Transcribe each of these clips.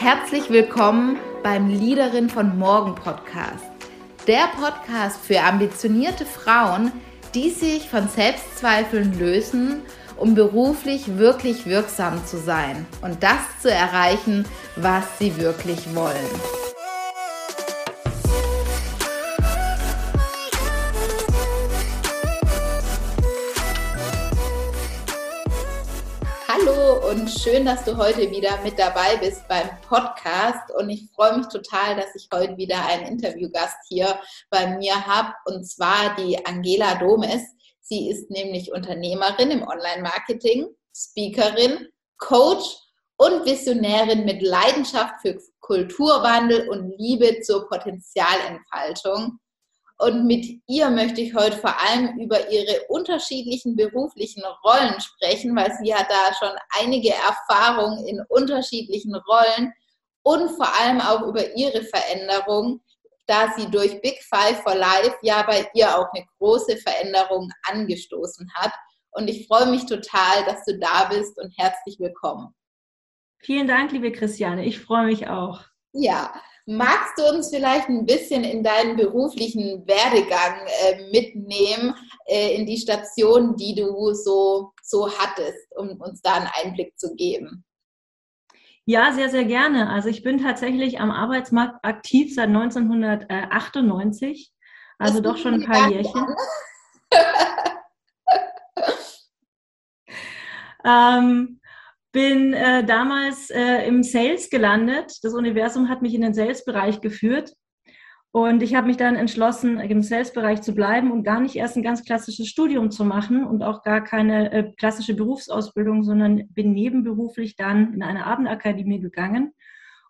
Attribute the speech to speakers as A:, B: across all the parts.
A: Herzlich willkommen beim Leaderin von Morgen Podcast. Der Podcast für ambitionierte Frauen, die sich von Selbstzweifeln lösen, um beruflich wirklich wirksam zu sein und das zu erreichen, was sie wirklich wollen. Schön, dass du heute wieder mit dabei bist beim Podcast. Und ich freue mich total, dass ich heute wieder einen Interviewgast hier bei mir habe, und zwar die Angela Domes. Sie ist nämlich Unternehmerin im Online-Marketing, Speakerin, Coach und Visionärin mit Leidenschaft für Kulturwandel und Liebe zur Potenzialentfaltung. Und mit ihr möchte ich heute vor allem über ihre unterschiedlichen beruflichen Rollen sprechen, weil sie hat da schon einige Erfahrungen in unterschiedlichen Rollen und vor allem auch über ihre Veränderung, da sie durch Big Five for Life ja bei ihr auch eine große Veränderung angestoßen hat. Und ich freue mich total, dass du da bist und herzlich willkommen.
B: Vielen Dank, liebe Christiane. Ich freue mich auch.
A: Ja, Magst du uns vielleicht ein bisschen in deinen beruflichen Werdegang äh, mitnehmen, äh, in die Stationen, die du so, so hattest, um uns da einen Einblick zu geben?
B: Ja, sehr, sehr gerne. Also ich bin tatsächlich am Arbeitsmarkt aktiv seit 1998, also das doch schon ein paar Jährchen. ähm, bin äh, damals äh, im Sales gelandet. Das Universum hat mich in den Sales-Bereich geführt. Und ich habe mich dann entschlossen, im Sales-Bereich zu bleiben und gar nicht erst ein ganz klassisches Studium zu machen und auch gar keine äh, klassische Berufsausbildung, sondern bin nebenberuflich dann in eine Abendakademie gegangen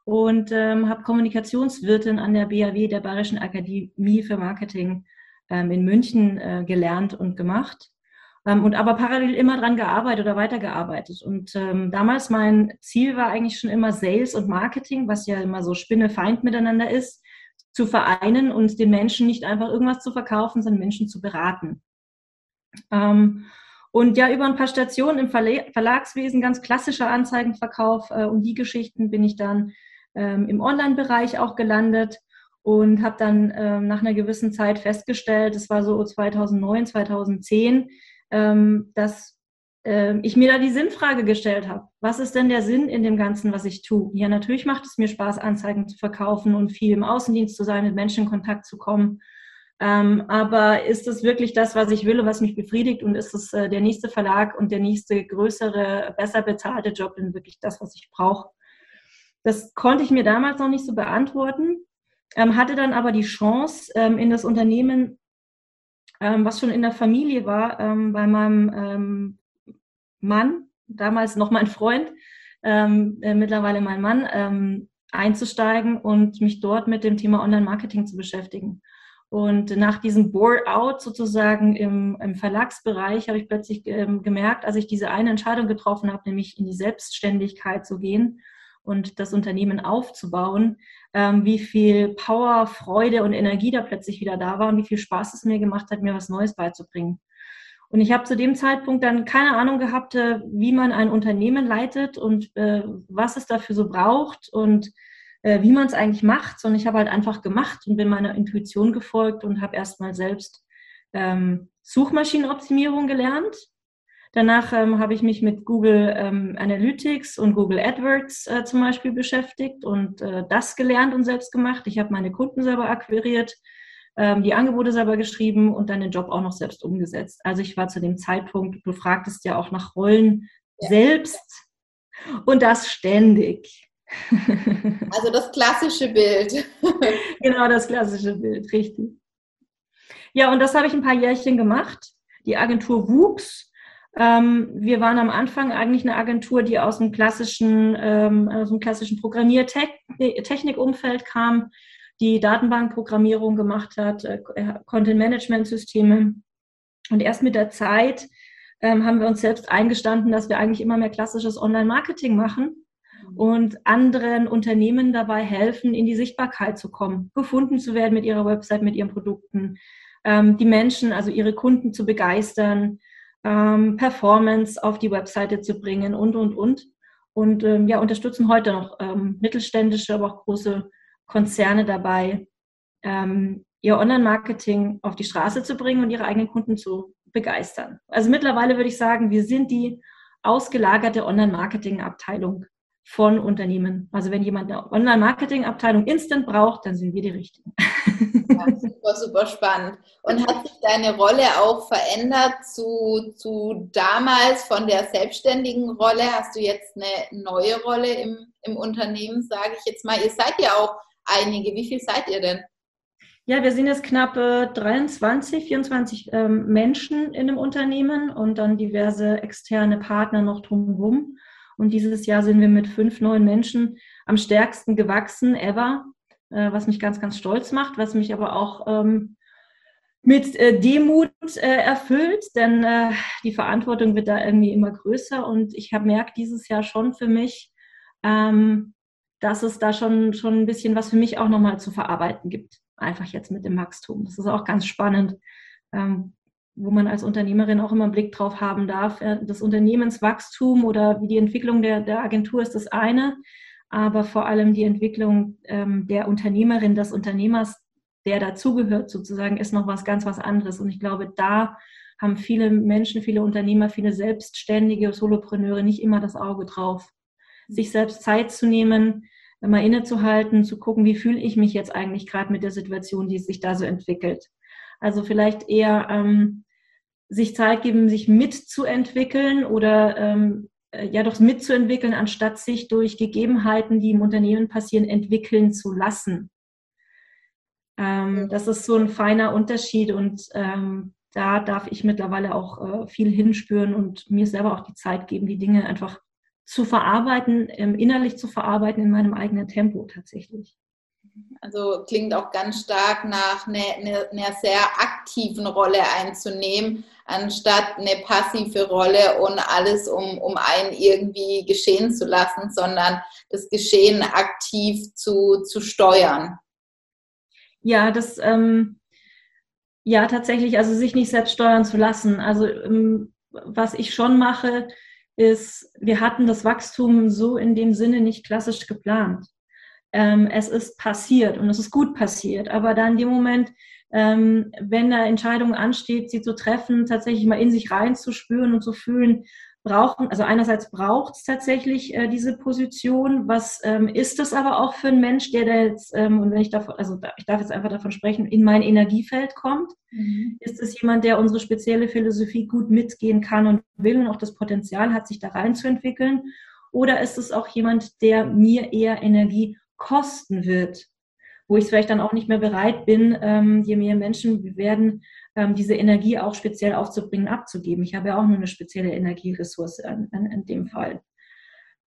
B: und ähm, habe Kommunikationswirtin an der BAW, der Bayerischen Akademie für Marketing ähm, in München äh, gelernt und gemacht ähm, und aber parallel immer dran gearbeitet oder weitergearbeitet. Und ähm, damals mein Ziel war eigentlich schon immer Sales und Marketing, was ja immer so Spinne-Feind miteinander ist, zu vereinen und den Menschen nicht einfach irgendwas zu verkaufen, sondern Menschen zu beraten. Ähm, und ja, über ein paar Stationen im Verlagswesen, ganz klassischer Anzeigenverkauf äh, und die Geschichten bin ich dann ähm, im Online-Bereich auch gelandet und habe dann ähm, nach einer gewissen Zeit festgestellt, das war so 2009, 2010, ähm, dass äh, ich mir da die Sinnfrage gestellt habe. Was ist denn der Sinn in dem Ganzen, was ich tue? Ja, natürlich macht es mir Spaß, Anzeigen zu verkaufen und viel im Außendienst zu sein, mit Menschen in Kontakt zu kommen. Ähm, aber ist es wirklich das, was ich will und was mich befriedigt? Und ist es äh, der nächste Verlag und der nächste größere, besser bezahlte Job denn wirklich das, was ich brauche? Das konnte ich mir damals noch nicht so beantworten, ähm, hatte dann aber die Chance, ähm, in das Unternehmen ähm, was schon in der Familie war, ähm, bei meinem ähm, Mann, damals noch mein Freund, ähm, äh, mittlerweile mein Mann, ähm, einzusteigen und mich dort mit dem Thema Online-Marketing zu beschäftigen. Und nach diesem Bore-out sozusagen im, im Verlagsbereich habe ich plötzlich gemerkt, als ich diese eine Entscheidung getroffen habe, nämlich in die Selbstständigkeit zu gehen und das Unternehmen aufzubauen, ähm, wie viel Power, Freude und Energie da plötzlich wieder da war und wie viel Spaß es mir gemacht hat, mir was Neues beizubringen. Und ich habe zu dem Zeitpunkt dann keine Ahnung gehabt, äh, wie man ein Unternehmen leitet und äh, was es dafür so braucht und äh, wie man es eigentlich macht, sondern ich habe halt einfach gemacht und bin meiner Intuition gefolgt und habe erstmal selbst ähm, Suchmaschinenoptimierung gelernt Danach ähm, habe ich mich mit Google ähm, Analytics und Google AdWords äh, zum Beispiel beschäftigt und äh, das gelernt und selbst gemacht. Ich habe meine Kunden selber akquiriert, ähm, die Angebote selber geschrieben und dann den Job auch noch selbst umgesetzt. Also ich war zu dem Zeitpunkt, du fragtest ja auch nach Rollen ja. selbst und das ständig.
A: Also das klassische Bild.
B: genau, das klassische Bild, richtig. Ja, und das habe ich ein paar Jährchen gemacht. Die Agentur wuchs wir waren am Anfang eigentlich eine Agentur, die aus dem klassischen, ähm, aus dem klassischen Programmiertechnikumfeld kam, die Datenbankprogrammierung gemacht hat, äh, Content-Management-Systeme. Und erst mit der Zeit ähm, haben wir uns selbst eingestanden, dass wir eigentlich immer mehr klassisches Online-Marketing machen und anderen Unternehmen dabei helfen, in die Sichtbarkeit zu kommen, gefunden zu werden mit ihrer Website, mit ihren Produkten, ähm, die Menschen, also ihre Kunden zu begeistern, ähm, Performance auf die Webseite zu bringen und, und, und. und ähm, ja, unterstützen heute noch ähm, mittelständische, aber auch große Konzerne dabei, ähm, ihr Online-Marketing auf die Straße zu bringen und ihre eigenen Kunden zu begeistern. Also mittlerweile würde ich sagen, wir sind die ausgelagerte Online-Marketing-Abteilung von Unternehmen. Also wenn jemand eine Online-Marketing-Abteilung instant braucht, dann sind wir die Richtigen.
A: Super, super spannend. Und hat sich deine Rolle auch verändert zu, zu damals von der selbstständigen Rolle? Hast du jetzt eine neue Rolle im, im Unternehmen, sage ich jetzt mal? Ihr seid ja auch einige. Wie viel seid ihr denn?
B: Ja, wir sind jetzt knapp äh, 23, 24 ähm, Menschen in dem Unternehmen und dann diverse externe Partner noch drumherum. Und dieses Jahr sind wir mit fünf neuen Menschen am stärksten gewachsen ever, äh, was mich ganz, ganz stolz macht, was mich aber auch ähm, mit äh, Demut äh, erfüllt, denn äh, die Verantwortung wird da irgendwie immer größer. Und ich habe merkt dieses Jahr schon für mich, ähm, dass es da schon, schon ein bisschen was für mich auch nochmal zu verarbeiten gibt. Einfach jetzt mit dem Wachstum. Das ist auch ganz spannend, ähm, wo man als Unternehmerin auch immer einen Blick drauf haben darf. Das Unternehmenswachstum oder wie die Entwicklung der, der Agentur ist das eine, aber vor allem die Entwicklung ähm, der Unternehmerin, des Unternehmers, der dazugehört sozusagen, ist noch was ganz was anderes. Und ich glaube, da haben viele Menschen, viele Unternehmer, viele Selbstständige, Solopreneure nicht immer das Auge drauf sich selbst Zeit zu nehmen, mal innezuhalten, zu gucken, wie fühle ich mich jetzt eigentlich gerade mit der Situation, die sich da so entwickelt. Also vielleicht eher ähm, sich Zeit geben, sich mitzuentwickeln oder ähm, äh, ja doch mitzuentwickeln, anstatt sich durch Gegebenheiten, die im Unternehmen passieren, entwickeln zu lassen. Ähm, das ist so ein feiner Unterschied und ähm, da darf ich mittlerweile auch äh, viel hinspüren und mir selber auch die Zeit geben, die Dinge einfach zu verarbeiten, ähm, innerlich zu verarbeiten in meinem eigenen Tempo tatsächlich.
A: Also klingt auch ganz stark nach einer, einer, einer, sehr aktiven Rolle einzunehmen, anstatt eine passive Rolle und alles um, um einen irgendwie geschehen zu lassen, sondern das Geschehen aktiv zu, zu steuern.
B: Ja, das, ähm, ja, tatsächlich, also sich nicht selbst steuern zu lassen. Also ähm, was ich schon mache, ist, wir hatten das Wachstum so in dem Sinne nicht klassisch geplant. Ähm, es ist passiert und es ist gut passiert, aber dann in dem Moment, ähm, wenn da Entscheidungen ansteht, sie zu treffen, tatsächlich mal in sich reinzuspüren und zu fühlen, brauchen, also einerseits braucht es tatsächlich äh, diese Position. Was ähm, ist es aber auch für einen Mensch, der da jetzt, ähm, und wenn ich davon, also ich darf jetzt einfach davon sprechen, in mein Energiefeld kommt? Mhm. Ist es jemand, der unsere spezielle Philosophie gut mitgehen kann und will und auch das Potenzial hat, sich da reinzuentwickeln? Oder ist es auch jemand, der mir eher Energie kosten wird? Wo ich vielleicht dann auch nicht mehr bereit bin, ähm, je mehr Menschen werden, ähm, diese Energie auch speziell aufzubringen, abzugeben. Ich habe ja auch nur eine spezielle Energieressource in, in, in dem Fall.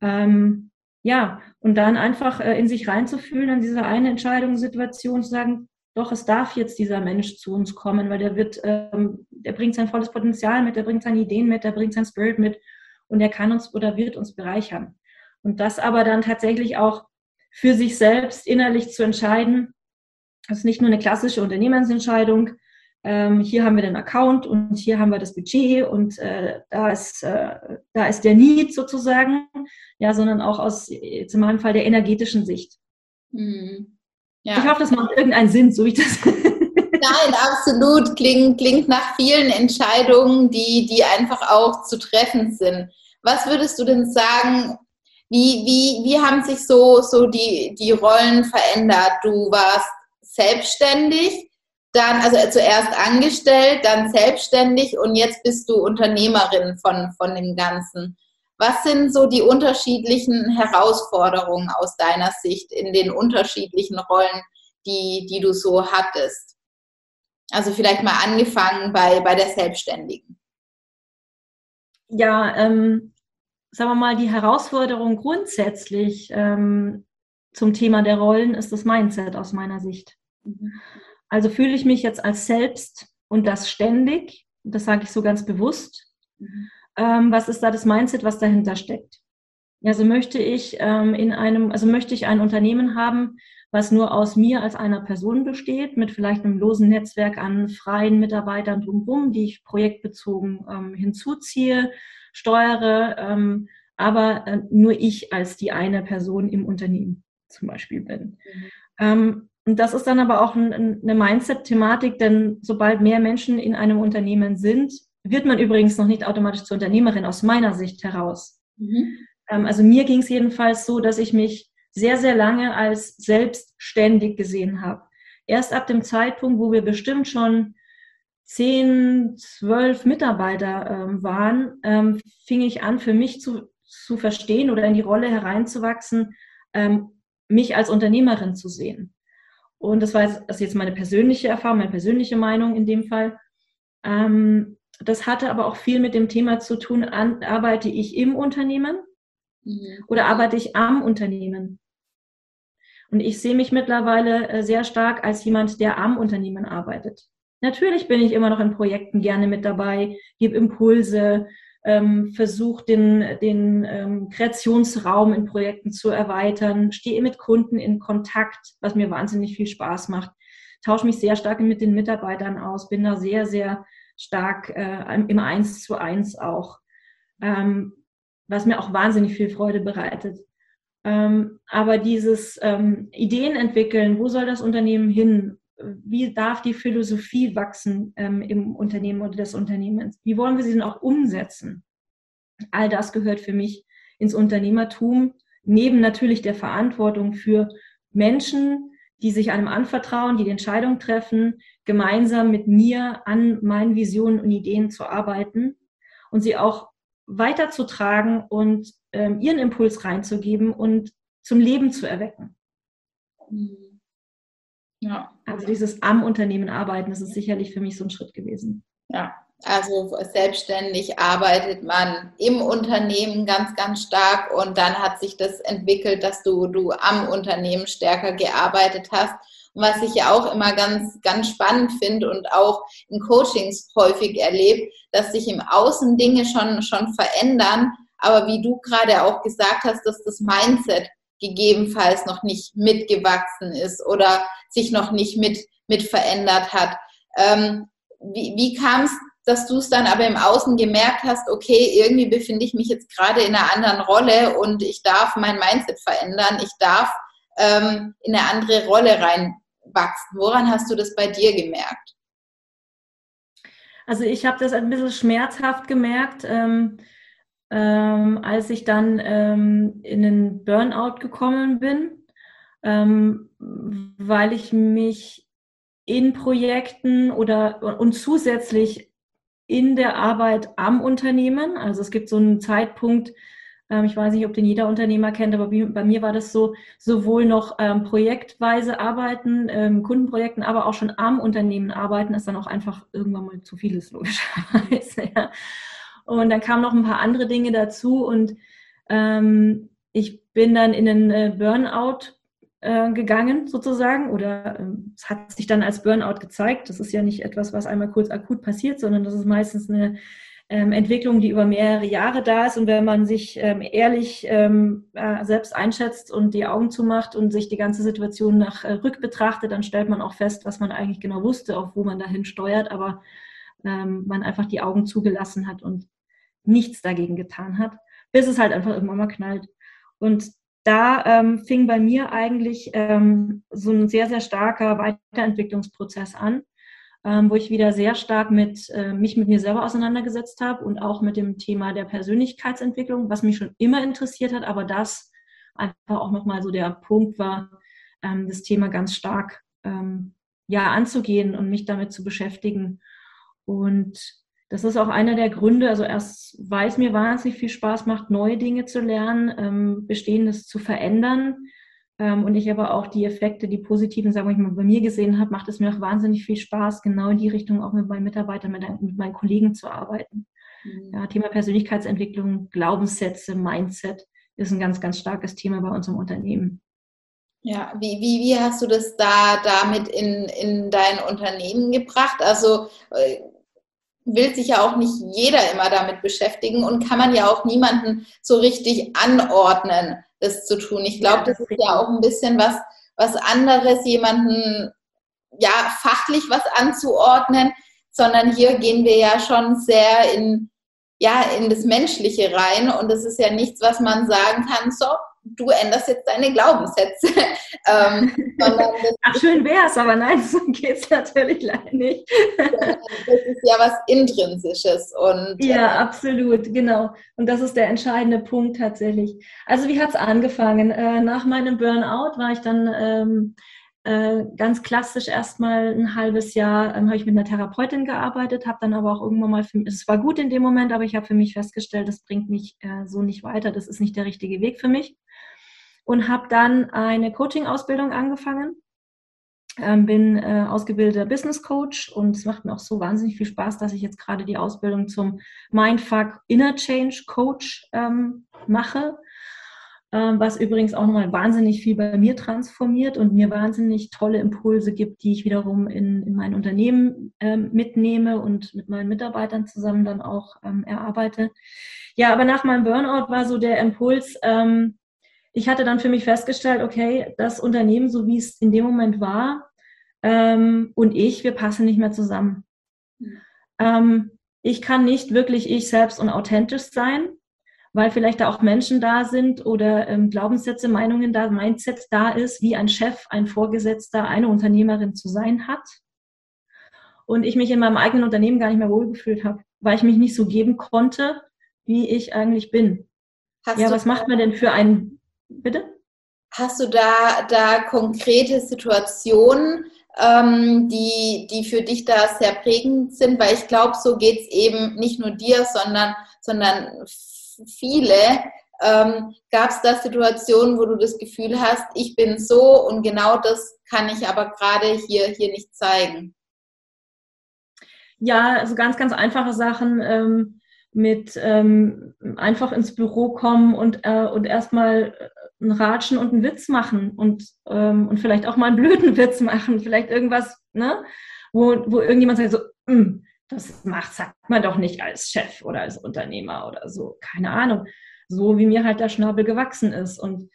B: Ähm, ja, und dann einfach äh, in sich reinzufühlen, an dieser eine Entscheidungssituation zu sagen, doch, es darf jetzt dieser Mensch zu uns kommen, weil der wird, ähm, der bringt sein volles Potenzial mit, der bringt seine Ideen mit, der bringt sein Spirit mit und er kann uns oder wird uns bereichern. Und das aber dann tatsächlich auch für sich selbst innerlich zu entscheiden, das ist nicht nur eine klassische Unternehmensentscheidung, ähm, hier haben wir den Account und hier haben wir das Budget und äh, da, ist, äh, da ist der Need sozusagen, ja, sondern auch aus, jetzt in meinem Fall, der energetischen Sicht. Mhm. Ja. Ich hoffe, das macht irgendeinen Sinn, so wie ich das.
A: Nein, absolut. Klingt, klingt nach vielen Entscheidungen, die, die einfach auch zu treffen sind. Was würdest du denn sagen, wie, wie, wie haben sich so, so die, die Rollen verändert? Du warst selbstständig dann, also zuerst angestellt, dann selbstständig und jetzt bist du Unternehmerin von, von dem Ganzen. Was sind so die unterschiedlichen Herausforderungen aus deiner Sicht in den unterschiedlichen Rollen, die, die du so hattest? Also vielleicht mal angefangen bei, bei der Selbstständigen.
B: Ja, ähm, sagen wir mal, die Herausforderung grundsätzlich ähm, zum Thema der Rollen ist das Mindset aus meiner Sicht. Mhm. Also fühle ich mich jetzt als selbst und das ständig, das sage ich so ganz bewusst. Mhm. Ähm, was ist da das Mindset, was dahinter steckt? Also möchte ich ähm, in einem, also möchte ich ein Unternehmen haben, was nur aus mir als einer Person besteht, mit vielleicht einem losen Netzwerk an freien Mitarbeitern drumherum, die ich projektbezogen ähm, hinzuziehe, steuere, ähm, aber äh, nur ich als die eine Person im Unternehmen zum Beispiel bin. Mhm. Ähm, und das ist dann aber auch ein, eine Mindset-Thematik, denn sobald mehr Menschen in einem Unternehmen sind, wird man übrigens noch nicht automatisch zur Unternehmerin aus meiner Sicht heraus. Mhm. Ähm, also mir ging es jedenfalls so, dass ich mich sehr, sehr lange als selbstständig gesehen habe. Erst ab dem Zeitpunkt, wo wir bestimmt schon zehn, zwölf Mitarbeiter ähm, waren, ähm, fing ich an, für mich zu, zu verstehen oder in die Rolle hereinzuwachsen, ähm, mich als Unternehmerin zu sehen. Und das war jetzt, das ist jetzt meine persönliche Erfahrung, meine persönliche Meinung in dem Fall. Ähm, das hatte aber auch viel mit dem Thema zu tun, an, arbeite ich im Unternehmen mhm. oder arbeite ich am Unternehmen? Und ich sehe mich mittlerweile äh, sehr stark als jemand, der am Unternehmen arbeitet. Natürlich bin ich immer noch in Projekten gerne mit dabei, gebe Impulse, ähm, versuche den, den ähm, Kreationsraum in Projekten zu erweitern, stehe mit Kunden in Kontakt, was mir wahnsinnig viel Spaß macht, tausche mich sehr stark mit den Mitarbeitern aus, bin da sehr, sehr stark äh, im Eins zu eins auch, ähm, was mir auch wahnsinnig viel Freude bereitet. Ähm, aber dieses ähm, Ideen entwickeln, wo soll das Unternehmen hin? Wie darf die Philosophie wachsen ähm, im Unternehmen oder des Unternehmens? Wie wollen wir sie denn auch umsetzen? All das gehört für mich ins Unternehmertum, neben natürlich der Verantwortung für Menschen, die sich einem anvertrauen, die die Entscheidung treffen, gemeinsam mit mir an meinen Visionen und Ideen zu arbeiten und sie auch weiterzutragen und ähm, ihren Impuls reinzugeben und zum Leben zu erwecken. Mhm. Ja. Also dieses am Unternehmen arbeiten, das ist sicherlich für mich so ein Schritt gewesen.
A: Ja, also selbstständig arbeitet man im Unternehmen ganz, ganz stark und dann hat sich das entwickelt, dass du, du am Unternehmen stärker gearbeitet hast. Und was ich ja auch immer ganz, ganz spannend finde und auch in Coachings häufig erlebe, dass sich im Außen Dinge schon, schon verändern, aber wie du gerade auch gesagt hast, dass das Mindset gegebenenfalls noch nicht mitgewachsen ist oder sich noch nicht mit, mit verändert hat. Ähm, wie wie kam es, dass du es dann aber im Außen gemerkt hast, okay, irgendwie befinde ich mich jetzt gerade in einer anderen Rolle und ich darf mein Mindset verändern, ich darf ähm, in eine andere Rolle reinwachsen. Woran hast du das bei dir gemerkt?
B: Also ich habe das ein bisschen schmerzhaft gemerkt. Ähm, ähm, als ich dann ähm, in den Burnout gekommen bin, ähm, weil ich mich in Projekten oder und zusätzlich in der Arbeit am Unternehmen, also es gibt so einen Zeitpunkt, ähm, ich weiß nicht, ob den jeder Unternehmer kennt, aber bei mir war das so, sowohl noch ähm, projektweise arbeiten, ähm, Kundenprojekten, aber auch schon am Unternehmen arbeiten, ist dann auch einfach irgendwann mal zu vieles, logischerweise. Ja. Und dann kamen noch ein paar andere Dinge dazu und ähm, ich bin dann in den äh, Burnout äh, gegangen sozusagen oder äh, es hat sich dann als Burnout gezeigt. Das ist ja nicht etwas, was einmal kurz akut passiert, sondern das ist meistens eine ähm, Entwicklung, die über mehrere Jahre da ist. Und wenn man sich ähm, ehrlich ähm, äh, selbst einschätzt und die Augen zumacht und sich die ganze Situation nach äh, rück betrachtet, dann stellt man auch fest, was man eigentlich genau wusste, auf wo man dahin steuert, aber ähm, man einfach die Augen zugelassen hat und nichts dagegen getan hat, bis es halt einfach irgendwann mal knallt. Und da ähm, fing bei mir eigentlich ähm, so ein sehr, sehr starker Weiterentwicklungsprozess an, ähm, wo ich wieder sehr stark mit, äh, mich mit mir selber auseinandergesetzt habe und auch mit dem Thema der Persönlichkeitsentwicklung, was mich schon immer interessiert hat, aber das einfach auch nochmal so der Punkt war, ähm, das Thema ganz stark ähm, ja anzugehen und mich damit zu beschäftigen. Und das ist auch einer der Gründe, also erst, weil es mir wahnsinnig viel Spaß macht, neue Dinge zu lernen, ähm, Bestehendes zu verändern. Ähm, und ich aber auch die Effekte, die positiven, sagen wir mal, bei mir gesehen habe, macht es mir auch wahnsinnig viel Spaß, genau in die Richtung auch mit meinen Mitarbeitern, mit, mit meinen Kollegen zu arbeiten. Mhm. Ja, Thema Persönlichkeitsentwicklung, Glaubenssätze, Mindset ist ein ganz, ganz starkes Thema bei unserem Unternehmen.
A: Ja, wie, wie, wie hast du das da damit in, in dein Unternehmen gebracht? Also äh, will sich ja auch nicht jeder immer damit beschäftigen und kann man ja auch niemanden so richtig anordnen, das zu tun. Ich glaube, das ist ja auch ein bisschen was, was anderes, jemanden ja fachlich was anzuordnen, sondern hier gehen wir ja schon sehr in, ja, in das Menschliche rein und das ist ja nichts, was man sagen kann, so, du änderst jetzt deine Glaubenssätze. ähm,
B: Ach, schön wäre es, aber nein, so geht es natürlich leider nicht.
A: das ist ja was Intrinsisches. Und,
B: ja, äh, absolut, genau. Und das ist der entscheidende Punkt tatsächlich. Also wie hat es angefangen? Äh, nach meinem Burnout war ich dann ähm, äh, ganz klassisch erstmal ein halbes Jahr ähm, habe ich mit einer Therapeutin gearbeitet, habe dann aber auch irgendwann mal, für, es war gut in dem Moment, aber ich habe für mich festgestellt, das bringt mich äh, so nicht weiter, das ist nicht der richtige Weg für mich. Und habe dann eine Coaching-Ausbildung angefangen, ähm, bin äh, ausgebildeter Business Coach und es macht mir auch so wahnsinnig viel Spaß, dass ich jetzt gerade die Ausbildung zum Mindfuck Inner Change Coach ähm, mache ähm, was übrigens auch nochmal wahnsinnig viel bei mir transformiert und mir wahnsinnig tolle Impulse gibt, die ich wiederum in, in mein Unternehmen ähm, mitnehme und mit meinen Mitarbeitern zusammen dann auch ähm, erarbeite. Ja, aber nach meinem Burnout war so der Impuls, ähm, ich hatte dann für mich festgestellt, okay, das Unternehmen, so wie es in dem Moment war, ähm, und ich, wir passen nicht mehr zusammen. Mhm. ich kann nicht wirklich ich selbst und authentisch sein weil vielleicht da auch Menschen da sind oder ähm, Glaubenssätze, Meinungen da, Mindset da ist, wie ein Chef, ein Vorgesetzter, eine Unternehmerin zu sein hat. Und ich mich in meinem eigenen Unternehmen gar nicht mehr wohlgefühlt habe, weil ich mich nicht so geben konnte, wie ich eigentlich bin. Hast ja, was macht man denn für einen, bitte?
A: Hast du da, da konkrete Situationen, ähm, die, die für dich da sehr prägend sind? Weil ich glaube, so geht es eben nicht nur dir, sondern, sondern viele. Ähm, Gab es da Situationen, wo du das Gefühl hast, ich bin so und genau das kann ich aber gerade hier, hier nicht zeigen?
B: Ja, also ganz, ganz einfache Sachen ähm, mit ähm, einfach ins Büro kommen und, äh, und erstmal ein Ratschen und einen Witz machen und, ähm, und vielleicht auch mal einen blöden Witz machen, vielleicht irgendwas, ne, wo, wo irgendjemand sagt so, mm, das macht, sagt man doch nicht als Chef oder als Unternehmer oder so. Keine Ahnung. So wie mir halt der Schnabel gewachsen ist. Und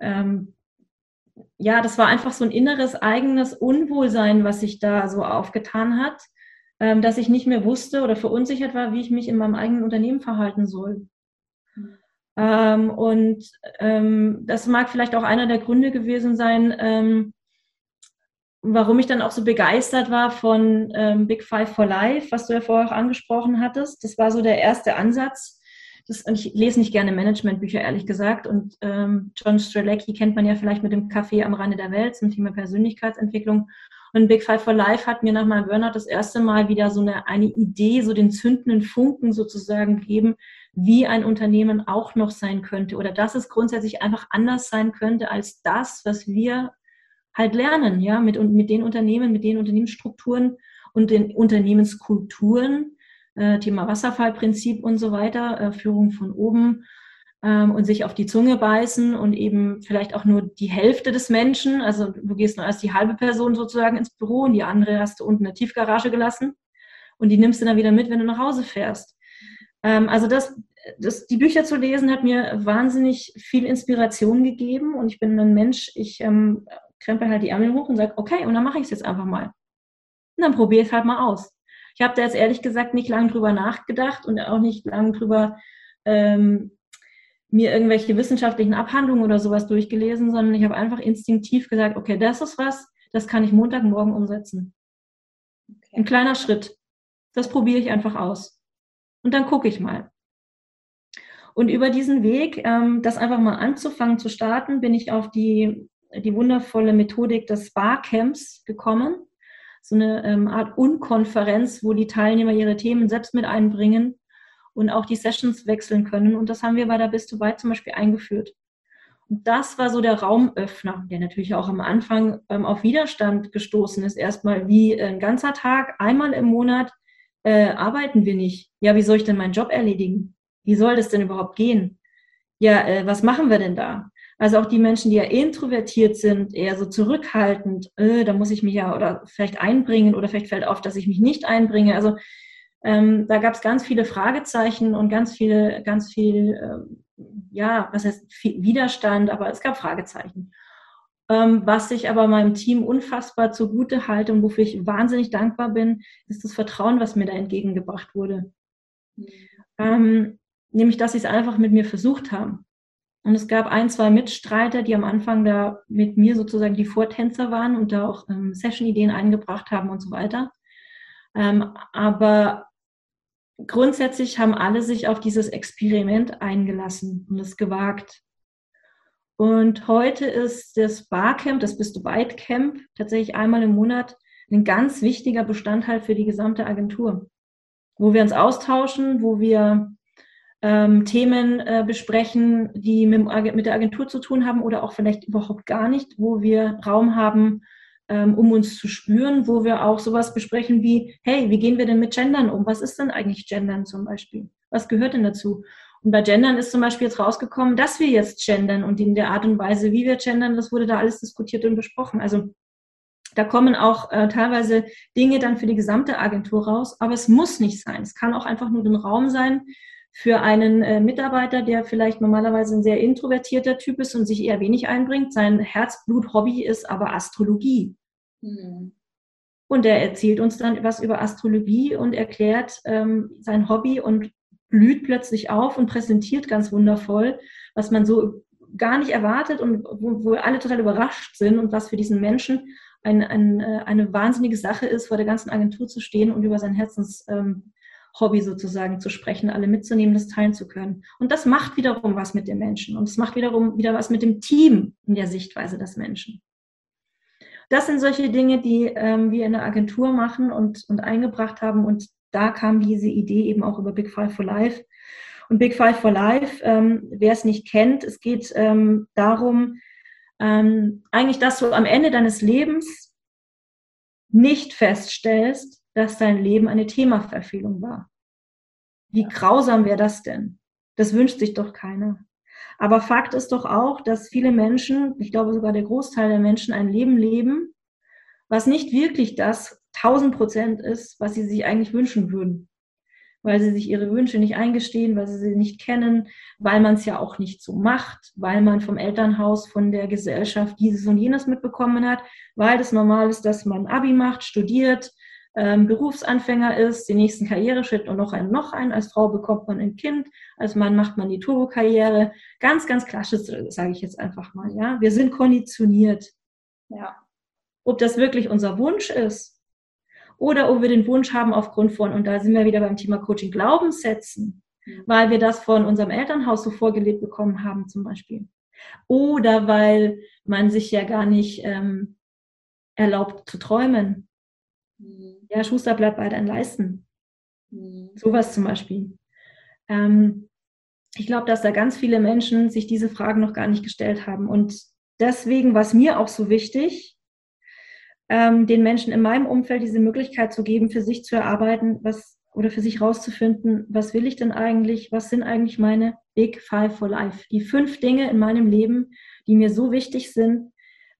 B: ähm, ja, das war einfach so ein inneres eigenes Unwohlsein, was sich da so aufgetan hat, dass ich nicht mehr wusste oder verunsichert war, wie ich mich in meinem eigenen Unternehmen verhalten soll. Ähm, und ähm, das mag vielleicht auch einer der Gründe gewesen sein, ähm, warum ich dann auch so begeistert war von ähm, Big Five for Life, was du ja vorher auch angesprochen hattest. Das war so der erste Ansatz. Das, und ich lese nicht gerne Managementbücher, ehrlich gesagt. Und ähm, John Strelecki kennt man ja vielleicht mit dem Café am Rande der Welt zum Thema Persönlichkeitsentwicklung. Und Big Five for Life hat mir nach meinem Burnout das erste Mal wieder so eine, eine Idee, so den zündenden Funken sozusagen gegeben, wie ein Unternehmen auch noch sein könnte. Oder dass es grundsätzlich einfach anders sein könnte als das, was wir halt lernen, ja, mit, mit den Unternehmen, mit den Unternehmensstrukturen und den Unternehmenskulturen, äh, Thema Wasserfallprinzip und so weiter, äh, Führung von oben ähm, und sich auf die Zunge beißen und eben vielleicht auch nur die Hälfte des Menschen, also du gehst nur als die halbe Person sozusagen ins Büro und die andere hast du unten in der Tiefgarage gelassen und die nimmst du dann wieder mit, wenn du nach Hause fährst. Ähm, also das, das, die Bücher zu lesen hat mir wahnsinnig viel Inspiration gegeben und ich bin ein Mensch, ich ähm, krempel halt die Ärmel hoch und sage, okay, und dann mache ich es jetzt einfach mal. Und dann probiere es halt mal aus. Ich habe da jetzt ehrlich gesagt nicht lange drüber nachgedacht und auch nicht lange drüber ähm, mir irgendwelche wissenschaftlichen Abhandlungen oder sowas durchgelesen, sondern ich habe einfach instinktiv gesagt, okay, das ist was, das kann ich Montagmorgen umsetzen. Okay. Ein kleiner Schritt. Das probiere ich einfach aus. Und dann gucke ich mal. Und über diesen Weg, ähm, das einfach mal anzufangen, zu starten, bin ich auf die die wundervolle Methodik des Barcamps gekommen. So eine ähm, Art Unkonferenz, wo die Teilnehmer ihre Themen selbst mit einbringen und auch die Sessions wechseln können. Und das haben wir bei der Bist du weit zum Beispiel eingeführt. Und das war so der Raumöffner, der natürlich auch am Anfang ähm, auf Widerstand gestoßen ist. Erstmal wie ein ganzer Tag, einmal im Monat äh, arbeiten wir nicht. Ja, wie soll ich denn meinen Job erledigen? Wie soll das denn überhaupt gehen? Ja, äh, was machen wir denn da? Also auch die Menschen, die ja introvertiert sind, eher so zurückhaltend, äh, da muss ich mich ja oder vielleicht einbringen oder vielleicht fällt auf, dass ich mich nicht einbringe. Also ähm, da gab es ganz viele Fragezeichen und ganz viele, ganz viel, ähm, ja, was heißt viel Widerstand, aber es gab Fragezeichen. Ähm, was ich aber meinem Team unfassbar zugute halte und wofür ich wahnsinnig dankbar bin, ist das Vertrauen, was mir da entgegengebracht wurde. Ähm, nämlich dass sie es einfach mit mir versucht haben. Und es gab ein, zwei Mitstreiter, die am Anfang da mit mir sozusagen die Vortänzer waren und da auch ähm, Session-Ideen eingebracht haben und so weiter. Ähm, aber grundsätzlich haben alle sich auf dieses Experiment eingelassen und es gewagt. Und heute ist das Barcamp, das Bist du weit Camp, tatsächlich einmal im Monat ein ganz wichtiger Bestandteil für die gesamte Agentur, wo wir uns austauschen, wo wir ähm, Themen äh, besprechen, die mit, mit, der Agentur zu tun haben oder auch vielleicht überhaupt gar nicht, wo wir Raum haben, um uns zu spüren, wo wir auch sowas besprechen wie, hey, wie gehen wir denn mit Gendern um? Was ist denn eigentlich Gendern zum Beispiel? Was gehört denn dazu? Und bei Gendern ist zum Beispiel jetzt rausgekommen, dass wir jetzt gendern und in der Art und Weise, wie wir gendern, das wurde da alles diskutiert und besprochen. Also da kommen auch äh, teilweise Dinge dann für die gesamte Agentur raus, aber es muss nicht sein. Es kann auch einfach nur ein Raum sein für einen äh, Mitarbeiter, der vielleicht normalerweise ein sehr introvertierter Typ ist und sich eher wenig einbringt. Sein Herzblut-Hobby ist aber Astrologie. Mhm. Und er erzählt uns dann was über Astrologie und erklärt ähm, sein Hobby und blüht plötzlich auf und präsentiert ganz wundervoll, was man so gar nicht erwartet und wo, wo alle total überrascht sind und was für diesen Menschen ein, ein, äh, eine wahnsinnige Sache ist, vor der ganzen Agentur zu stehen und über sein Herzenshobby ähm, sozusagen zu sprechen, alle mitzunehmen, das teilen zu können. Und das macht wiederum was mit den Menschen und es macht wiederum wieder was mit dem Team in der Sichtweise des Menschen. Das sind solche Dinge, die ähm, wir in der Agentur machen und, und eingebracht haben. Und da kam diese Idee eben auch über Big Five for Life. Und Big Five for Life, ähm, wer es nicht kennt, es geht ähm, darum, ähm, eigentlich, dass du am Ende deines Lebens nicht feststellst, dass dein Leben eine Themaverfehlung war. Wie grausam wäre das denn? Das wünscht sich doch keiner. Aber Fakt ist doch auch, dass viele Menschen, ich glaube sogar der Großteil der Menschen, ein Leben leben, was nicht wirklich das 1000 Prozent ist, was sie sich eigentlich wünschen würden weil sie sich ihre Wünsche nicht eingestehen, weil sie sie nicht kennen, weil man es ja auch nicht so macht, weil man vom Elternhaus, von der Gesellschaft dieses und jenes mitbekommen hat, weil das normal ist, dass man Abi macht, studiert, ähm, Berufsanfänger ist, den nächsten Karriereschritt und noch einen, noch einen. Als Frau bekommt man ein Kind, als Mann macht man die Turbo-Karriere. Ganz, ganz klassisch, sage ich jetzt einfach mal. Ja, wir sind konditioniert. Ja. Ob das wirklich unser Wunsch ist, oder ob wir den Wunsch haben aufgrund von, und da sind wir wieder beim Thema Coaching, Glaubenssätzen, mhm. weil wir das von unserem Elternhaus so vorgelebt bekommen haben zum Beispiel. Oder weil man sich ja gar nicht ähm, erlaubt zu träumen. Ja, Schuster bleibt bei deinen Leisten. Mhm. Sowas zum Beispiel. Ähm, ich glaube, dass da ganz viele Menschen sich diese Fragen noch gar nicht gestellt haben. Und deswegen war es mir auch so wichtig, ähm, den Menschen in meinem Umfeld diese Möglichkeit zu geben, für sich zu erarbeiten, was oder für sich rauszufinden, was will ich denn eigentlich, was sind eigentlich meine Big Five for Life, die fünf Dinge in meinem Leben, die mir so wichtig sind,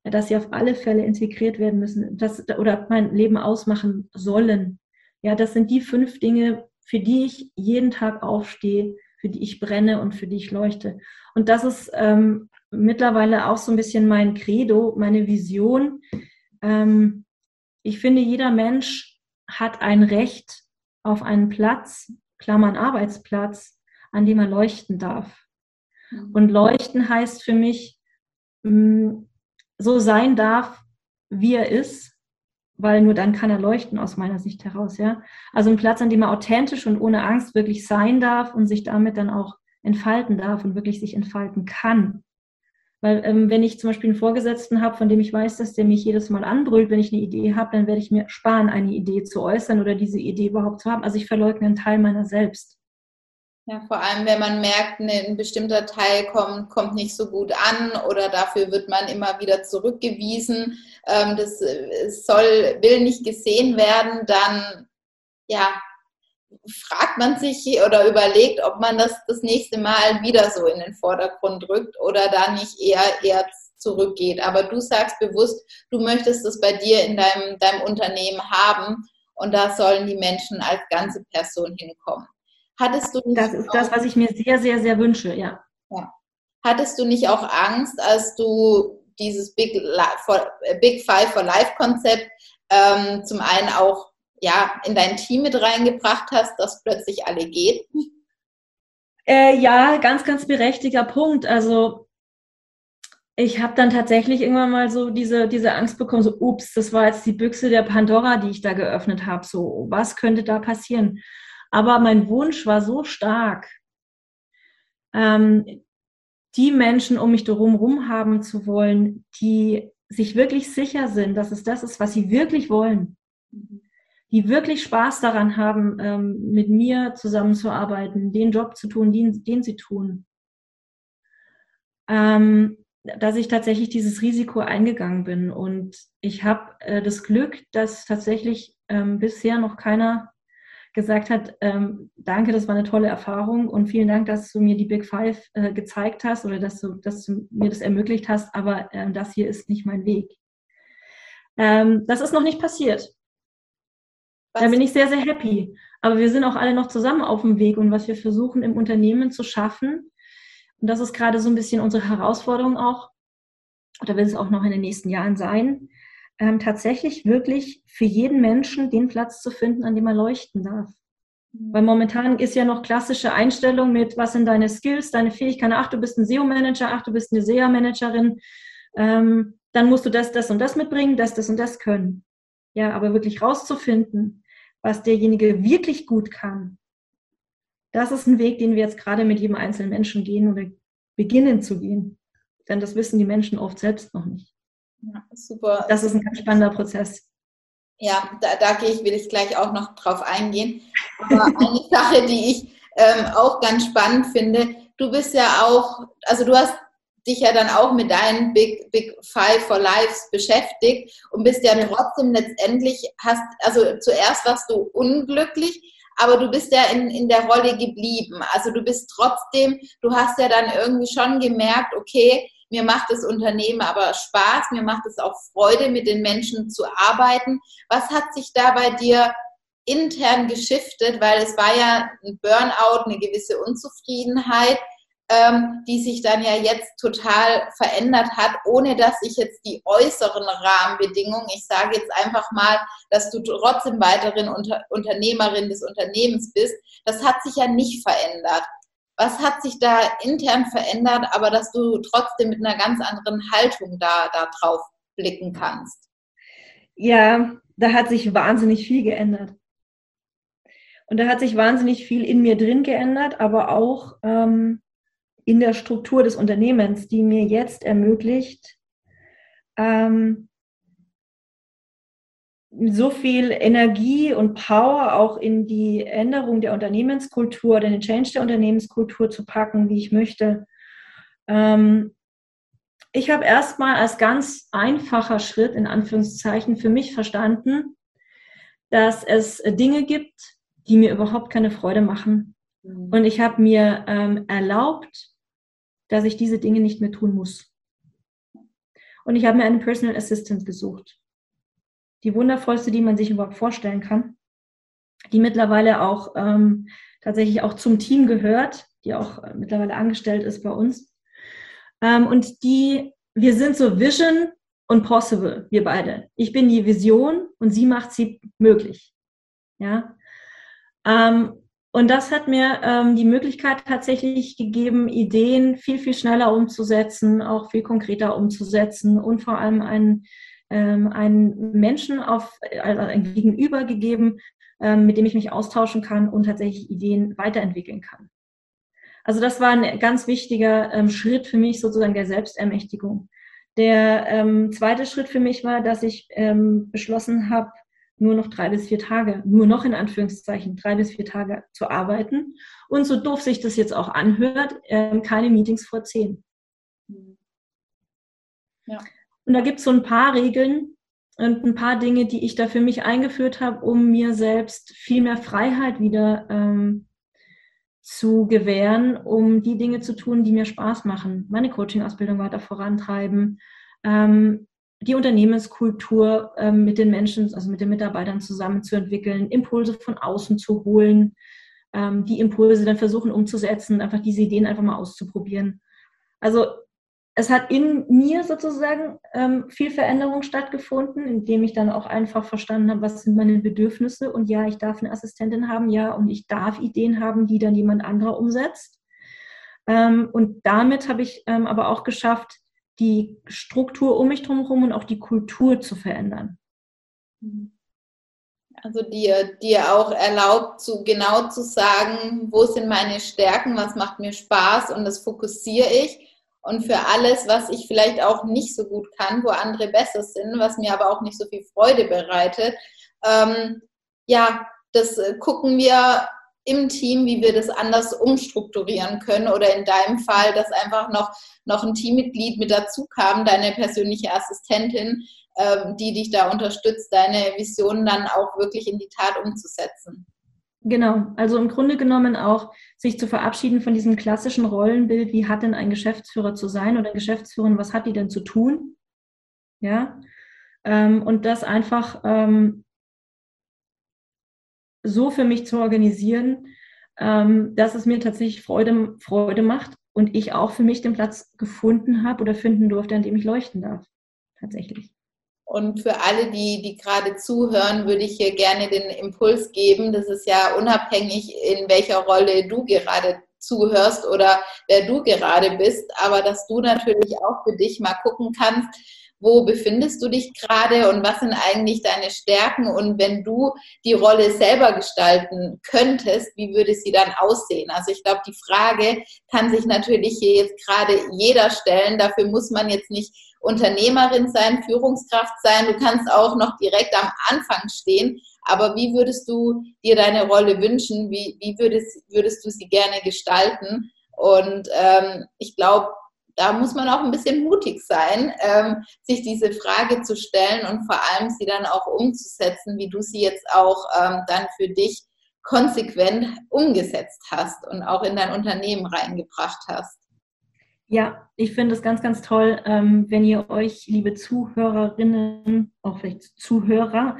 B: dass sie auf alle Fälle integriert werden müssen, das, oder mein Leben ausmachen sollen. Ja, das sind die fünf Dinge, für die ich jeden Tag aufstehe, für die ich brenne und für die ich leuchte. Und das ist ähm, mittlerweile auch so ein bisschen mein Credo, meine Vision, ähm, ich finde, jeder Mensch hat ein Recht auf einen Platz, Klammern Arbeitsplatz, an dem er leuchten darf. Mhm. Und leuchten heißt für mich, mm, so sein darf, wie er ist, weil nur dann kann er leuchten aus meiner Sicht heraus, ja. Also ein Platz, an dem er authentisch und ohne Angst wirklich sein darf und sich damit dann auch entfalten darf und wirklich sich entfalten kann. Weil ähm, wenn ich zum Beispiel einen Vorgesetzten habe, von dem ich weiß, dass der mich jedes Mal anbrüllt, wenn ich eine Idee habe, dann werde ich mir sparen, eine Idee zu äußern oder diese Idee überhaupt zu haben. Also ich verleugne einen Teil meiner selbst.
A: Ja, vor allem, wenn man merkt, ein bestimmter Teil kommt, kommt nicht so gut an oder dafür wird man immer wieder zurückgewiesen, ähm, das äh, soll, will nicht gesehen werden, dann ja, fragt man sich oder überlegt, ob man das das nächste Mal wieder so in den Vordergrund rückt oder da nicht eher, eher zurückgeht. Aber du sagst bewusst, du möchtest das bei dir in deinem, deinem Unternehmen haben und da sollen die Menschen als ganze Person hinkommen. Hattest du
B: das ist das, was ich mir sehr, sehr, sehr wünsche, ja. ja.
A: Hattest du nicht auch Angst, als du dieses Big, Big Five for Life Konzept ähm, zum einen auch ja, in dein Team mit reingebracht hast, dass plötzlich alle geht?
B: Äh, ja, ganz, ganz berechtigter Punkt. Also ich habe dann tatsächlich irgendwann mal so diese, diese Angst bekommen, so, ups, das war jetzt die Büchse der Pandora, die ich da geöffnet habe. So, was könnte da passieren? Aber mein Wunsch war so stark, ähm, die Menschen um mich herum haben zu wollen, die sich wirklich sicher sind, dass es das ist, was sie wirklich wollen. Die wirklich Spaß daran haben, ähm, mit mir zusammenzuarbeiten, den Job zu tun, den, den sie tun. Ähm, dass ich tatsächlich dieses Risiko eingegangen bin. Und ich habe äh, das Glück, dass tatsächlich ähm, bisher noch keiner gesagt hat, ähm, danke, das war eine tolle Erfahrung und vielen Dank, dass du mir die Big Five äh, gezeigt hast oder dass du, dass du mir das ermöglicht hast, aber äh, das hier ist nicht mein Weg. Ähm, das ist noch nicht passiert. Was? Da bin ich sehr, sehr happy. Aber wir sind auch alle noch zusammen auf dem Weg und was wir versuchen im Unternehmen zu schaffen, und das ist gerade so ein bisschen unsere Herausforderung auch, oder wird es auch noch in den nächsten Jahren sein, ähm, tatsächlich wirklich für jeden Menschen den Platz zu finden, an dem er leuchten darf. Mhm. Weil momentan ist ja noch klassische Einstellung mit, was sind deine Skills, deine Fähigkeiten, ach, du bist ein SEO-Manager, ach, du bist eine SEA-Managerin, ähm, dann musst du das, das und das mitbringen, das, das und das können. Ja, aber wirklich rauszufinden, was derjenige wirklich gut kann, das ist ein Weg, den wir jetzt gerade mit jedem einzelnen Menschen gehen oder beginnen zu gehen. Denn das wissen die Menschen oft selbst noch nicht. Ja, super. Das ist ein ganz spannender Prozess.
A: Ja, da, da gehe ich, will ich gleich auch noch drauf eingehen. Aber eine Sache, die ich ähm, auch ganz spannend finde, du bist ja auch, also du hast dich ja dann auch mit deinen Big, Big Five for Lives beschäftigt und bist ja trotzdem letztendlich, hast, also zuerst warst du unglücklich, aber du bist ja in, in der Rolle geblieben. Also du bist trotzdem, du hast ja dann irgendwie schon gemerkt, okay, mir macht das Unternehmen aber Spaß, mir macht es auch Freude, mit den Menschen zu arbeiten. Was hat sich da bei dir intern geschiftet, weil es war ja ein Burnout, eine gewisse Unzufriedenheit ähm, die sich dann ja jetzt total verändert hat, ohne dass ich jetzt die äußeren Rahmenbedingungen, ich sage jetzt einfach mal, dass du trotzdem weiterhin Unter Unternehmerin des Unternehmens bist, das hat sich ja nicht verändert. Was hat sich da intern verändert, aber dass du trotzdem mit einer ganz anderen Haltung da, da drauf blicken kannst?
B: Ja, da hat sich wahnsinnig viel geändert. Und da hat sich wahnsinnig viel in mir drin geändert, aber auch ähm, in der Struktur des Unternehmens, die mir jetzt ermöglicht, ähm, so viel Energie und Power auch in die Änderung der Unternehmenskultur, den Change der Unternehmenskultur zu packen, wie ich möchte. Ähm, ich habe erstmal als ganz einfacher Schritt in Anführungszeichen für mich verstanden, dass es Dinge gibt, die mir überhaupt keine Freude machen. Mhm. Und ich habe mir ähm, erlaubt, dass ich diese Dinge nicht mehr tun muss. Und ich habe mir einen Personal Assistant gesucht. Die wundervollste, die man sich überhaupt vorstellen kann, die mittlerweile auch ähm, tatsächlich auch zum Team gehört, die auch äh, mittlerweile angestellt ist bei uns. Ähm, und die, wir sind so Vision und Possible, wir beide. Ich bin die Vision und sie macht sie möglich. Ja. Ähm, und das hat mir ähm, die Möglichkeit tatsächlich gegeben, Ideen viel, viel schneller umzusetzen, auch viel konkreter umzusetzen und vor allem einen, ähm, einen Menschen auf, also ein Gegenüber gegeben, ähm, mit dem ich mich austauschen kann und tatsächlich Ideen weiterentwickeln kann. Also das war ein ganz wichtiger ähm, Schritt für mich sozusagen der Selbstermächtigung. Der ähm, zweite Schritt für mich war, dass ich beschlossen habe, nur noch drei bis vier Tage, nur noch in Anführungszeichen drei bis vier Tage zu arbeiten. Und so doof sich das jetzt auch anhört, keine Meetings vor zehn. Ja. Und da gibt es so ein paar Regeln und ein paar Dinge, die ich da für mich eingeführt habe, um mir selbst viel mehr Freiheit wieder ähm, zu gewähren, um die Dinge zu tun, die mir Spaß machen. Meine Coaching-Ausbildung weiter vorantreiben, ähm, die Unternehmenskultur ähm, mit den Menschen, also mit den Mitarbeitern zusammenzuentwickeln, Impulse von außen zu holen, ähm, die Impulse dann versuchen umzusetzen, einfach diese Ideen einfach mal auszuprobieren. Also es hat in mir sozusagen ähm, viel Veränderung stattgefunden, indem ich dann auch einfach verstanden habe, was sind meine Bedürfnisse und ja, ich darf eine Assistentin haben, ja, und ich darf Ideen haben, die dann jemand anderer umsetzt. Ähm, und damit habe ich ähm, aber auch geschafft, die Struktur um mich drumherum und auch die Kultur zu verändern.
A: Also dir, dir auch erlaubt, zu, genau zu sagen, wo sind meine Stärken, was macht mir Spaß und das fokussiere ich. Und für alles, was ich vielleicht auch nicht so gut kann, wo andere besser sind, was mir aber auch nicht so viel Freude bereitet, ähm, ja, das äh, gucken wir im Team, wie wir das anders umstrukturieren können oder in deinem Fall, dass einfach noch, noch ein Teammitglied mit dazu kam, deine persönliche Assistentin, ähm, die dich da unterstützt, deine Visionen dann auch wirklich in die Tat umzusetzen.
B: Genau, also im Grunde genommen auch sich zu verabschieden von diesem klassischen Rollenbild, wie hat denn ein Geschäftsführer zu sein oder Geschäftsführerin, was hat die denn zu tun? Ja, ähm, und das einfach ähm, so für mich zu organisieren, ähm, dass es mir tatsächlich Freude, Freude macht und ich auch für mich den Platz gefunden habe oder finden durfte, an dem ich leuchten darf. Tatsächlich.
A: Und für alle, die, die gerade zuhören, würde ich hier gerne den Impuls geben. Das ist ja unabhängig, in welcher Rolle du gerade zuhörst oder wer du gerade bist, aber dass du natürlich auch für dich mal gucken kannst, wo befindest du dich gerade und was sind eigentlich deine Stärken und wenn du die Rolle selber gestalten könntest, wie würde sie dann aussehen? Also ich glaube, die Frage kann sich natürlich hier jetzt gerade jeder stellen. Dafür muss man jetzt nicht Unternehmerin sein, Führungskraft sein. Du kannst auch noch direkt am Anfang stehen. Aber wie würdest du dir deine Rolle wünschen? Wie, wie würdest, würdest du sie gerne gestalten? Und ähm, ich glaube, da muss man auch ein bisschen mutig sein, ähm, sich diese Frage zu stellen und vor allem sie dann auch umzusetzen, wie du sie jetzt auch ähm, dann für dich konsequent umgesetzt hast und auch in dein Unternehmen reingebracht hast.
B: Ja, ich finde es ganz, ganz toll, ähm, wenn ihr euch, liebe Zuhörerinnen, auch vielleicht Zuhörer,